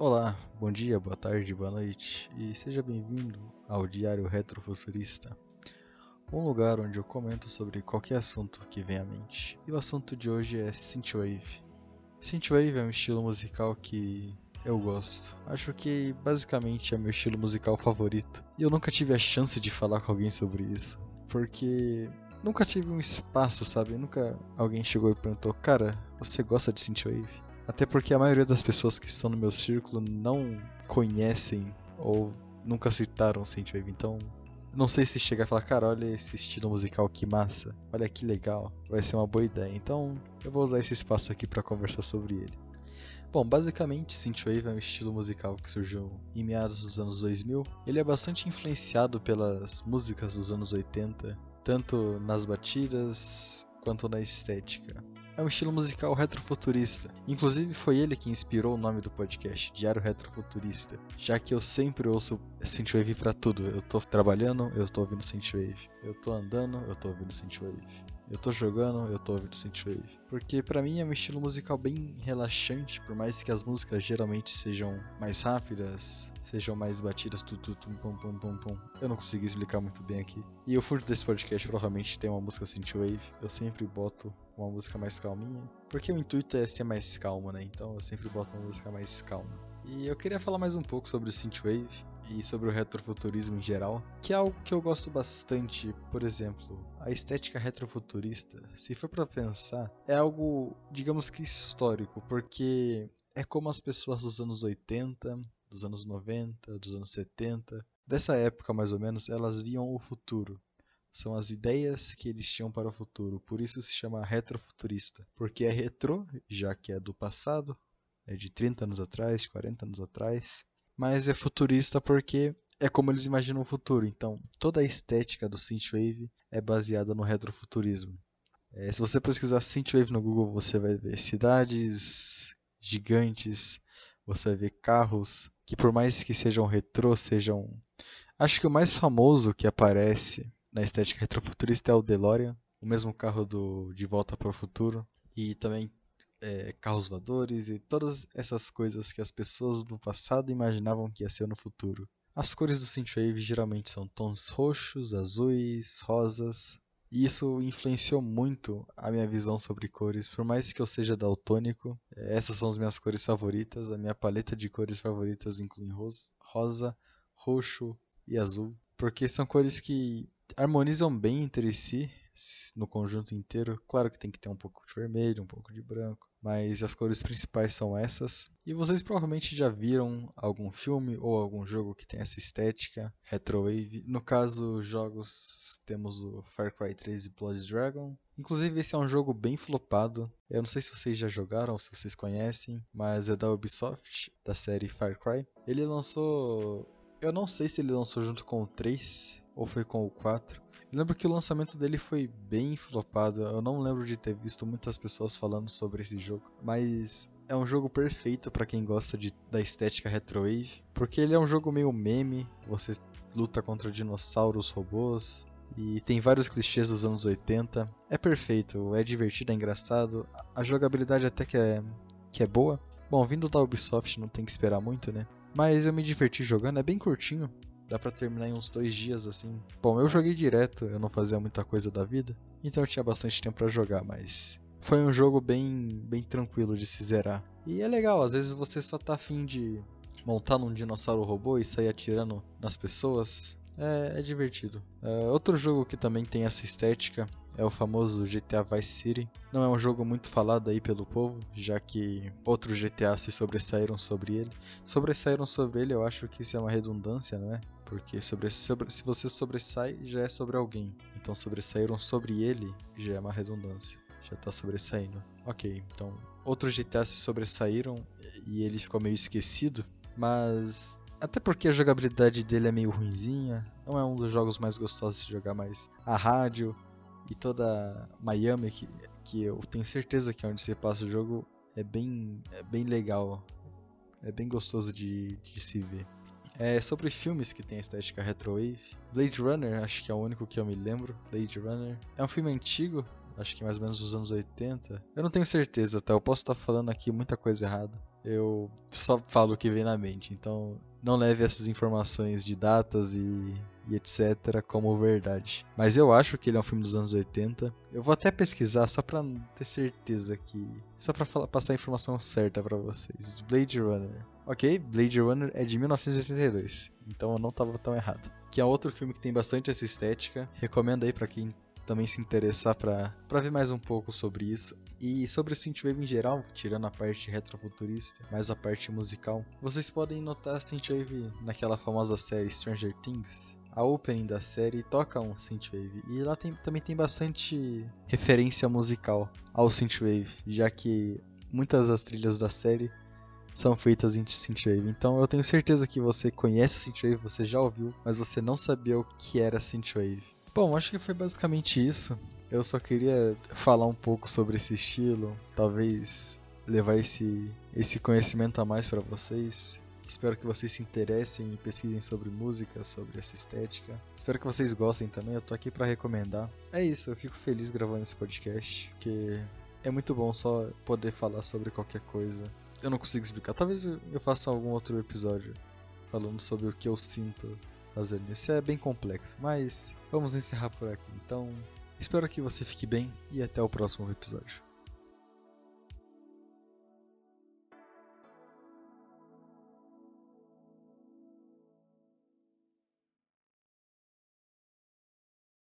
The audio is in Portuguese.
Olá, bom dia, boa tarde, boa noite e seja bem-vindo ao Diário Retrofuturista, um lugar onde eu comento sobre qualquer assunto que vem à mente. E o assunto de hoje é Synthwave. Synthwave é um estilo musical que eu gosto. Acho que basicamente é meu estilo musical favorito. E eu nunca tive a chance de falar com alguém sobre isso, porque nunca tive um espaço, sabe? Nunca alguém chegou e perguntou: "Cara, você gosta de Synthwave?" Até porque a maioria das pessoas que estão no meu círculo não conhecem ou nunca citaram Synthwave, então não sei se chegar e falar, cara, olha esse estilo musical que massa, olha que legal, vai ser uma boa ideia. Então eu vou usar esse espaço aqui para conversar sobre ele. Bom, basicamente, Synthwave é um estilo musical que surgiu em meados dos anos 2000. Ele é bastante influenciado pelas músicas dos anos 80, tanto nas batidas quanto na estética é um estilo musical retrofuturista. Inclusive foi ele que inspirou o nome do podcast, Diário Retrofuturista, já que eu sempre ouço Synthwave para tudo. Eu tô trabalhando, eu tô ouvindo Synthwave. Eu tô andando, eu tô ouvindo Synthwave. Eu tô jogando, eu tô ouvindo Synthwave. Porque para mim é um estilo musical bem relaxante, por mais que as músicas geralmente sejam mais rápidas, sejam mais batidas, tu, tu, tum, pum, pum, pum, pum. Eu não consegui explicar muito bem aqui. E o fundo desse podcast provavelmente tem uma música Synthwave. Eu sempre boto uma música mais calminha, porque o intuito é ser mais calmo, né? Então eu sempre boto uma música mais calma. E eu queria falar mais um pouco sobre o Synthwave e sobre o retrofuturismo em geral, que é algo que eu gosto bastante. Por exemplo, a estética retrofuturista, se for para pensar, é algo, digamos que histórico, porque é como as pessoas dos anos 80, dos anos 90, dos anos 70, dessa época mais ou menos, elas viam o futuro. São as ideias que eles tinham para o futuro, por isso se chama retrofuturista, porque é retro, já que é do passado, é de 30 anos atrás, 40 anos atrás, mas é futurista porque é como eles imaginam o futuro. Então, toda a estética do synthwave é baseada no retrofuturismo. É, se você pesquisar synthwave no Google, você vai ver cidades gigantes, você vai ver carros que por mais que sejam retrô, sejam Acho que o mais famoso que aparece na estética retrofuturista é o DeLorean, o mesmo carro do De Volta para o Futuro, e também é, carros voadores e todas essas coisas que as pessoas no passado imaginavam que ia ser no futuro. As cores do Synthwave geralmente são tons roxos, azuis, rosas, e isso influenciou muito a minha visão sobre cores. Por mais que eu seja daltônico, é, essas são as minhas cores favoritas. A minha paleta de cores favoritas inclui rosa, rosa roxo e azul, porque são cores que harmonizam bem entre si no conjunto inteiro. Claro que tem que ter um pouco de vermelho, um pouco de branco, mas as cores principais são essas. E vocês provavelmente já viram algum filme ou algum jogo que tem essa estética retrowave. No caso, jogos temos o Far Cry 3 e Blood Dragon. Inclusive esse é um jogo bem flopado. Eu não sei se vocês já jogaram ou se vocês conhecem, mas é da Ubisoft, da série Far Cry. Ele lançou eu não sei se ele lançou junto com o 3 ou foi com o 4. Lembro que o lançamento dele foi bem flopado. Eu não lembro de ter visto muitas pessoas falando sobre esse jogo, mas é um jogo perfeito para quem gosta de, da estética retrowave, porque ele é um jogo meio meme, você luta contra dinossauros, robôs, e tem vários clichês dos anos 80. É perfeito, é divertido, é engraçado. A jogabilidade até que é, que é boa. Bom, vindo da Ubisoft não tem que esperar muito, né? Mas eu me diverti jogando, é bem curtinho. Dá pra terminar em uns dois dias assim. Bom, eu joguei direto, eu não fazia muita coisa da vida. Então eu tinha bastante tempo para jogar, mas. Foi um jogo bem, bem tranquilo de se zerar. E é legal, às vezes você só tá afim de montar num dinossauro robô e sair atirando nas pessoas. É, é divertido. É, outro jogo que também tem essa estética é o famoso GTA Vice City. Não é um jogo muito falado aí pelo povo, já que outros GTA se sobressaíram sobre ele. Sobressaíram sobre ele, eu acho que isso é uma redundância, não é? Porque sobre, sobre, se você sobressai, já é sobre alguém. Então sobressaíram sobre ele, já é uma redundância. Já tá sobressaindo. Ok, então outros GTA se sobressaíram e ele ficou meio esquecido. Mas até porque a jogabilidade dele é meio ruinzinha. Não é um dos jogos mais gostosos de jogar, mas a rádio, e toda Miami, que, que eu tenho certeza que é onde você passa o jogo, é bem, é bem legal. É bem gostoso de, de se ver. É sobre filmes que tem estética retrowave. Blade Runner, acho que é o único que eu me lembro. Blade Runner. É um filme antigo, acho que mais ou menos dos anos 80. Eu não tenho certeza, tá? Eu posso estar falando aqui muita coisa errada. Eu só falo o que vem na mente, então não leve essas informações de datas e, e, etc. como verdade. Mas eu acho que ele é um filme dos anos 80. Eu vou até pesquisar só pra ter certeza que. Só pra falar, passar a informação certa para vocês. Blade Runner. Ok, Blade Runner é de 1982, então eu não tava tão errado. Que é outro filme que tem bastante essa estética. Recomendo aí para quem também se interessar para ver mais um pouco sobre isso. E sobre o Synthwave em geral, tirando a parte retrofuturista, mais a parte musical, vocês podem notar a Synthwave naquela famosa série Stranger Things. A opening da série toca um Synthwave e lá tem, também tem bastante referência musical ao Synthwave, já que muitas das trilhas da série são feitas em Synthwave. Então eu tenho certeza que você conhece o Synthwave, você já ouviu, mas você não sabia o que era Synthwave. Bom, acho que foi basicamente isso. Eu só queria falar um pouco sobre esse estilo, talvez levar esse, esse conhecimento a mais para vocês. Espero que vocês se interessem e pesquisem sobre música, sobre essa estética. Espero que vocês gostem também, eu tô aqui para recomendar. É isso, eu fico feliz gravando esse podcast, porque é muito bom só poder falar sobre qualquer coisa eu não consigo explicar. Talvez eu faça algum outro episódio falando sobre o que eu sinto fazendo isso. É bem complexo, mas vamos encerrar por aqui. Então, espero que você fique bem e até o próximo episódio.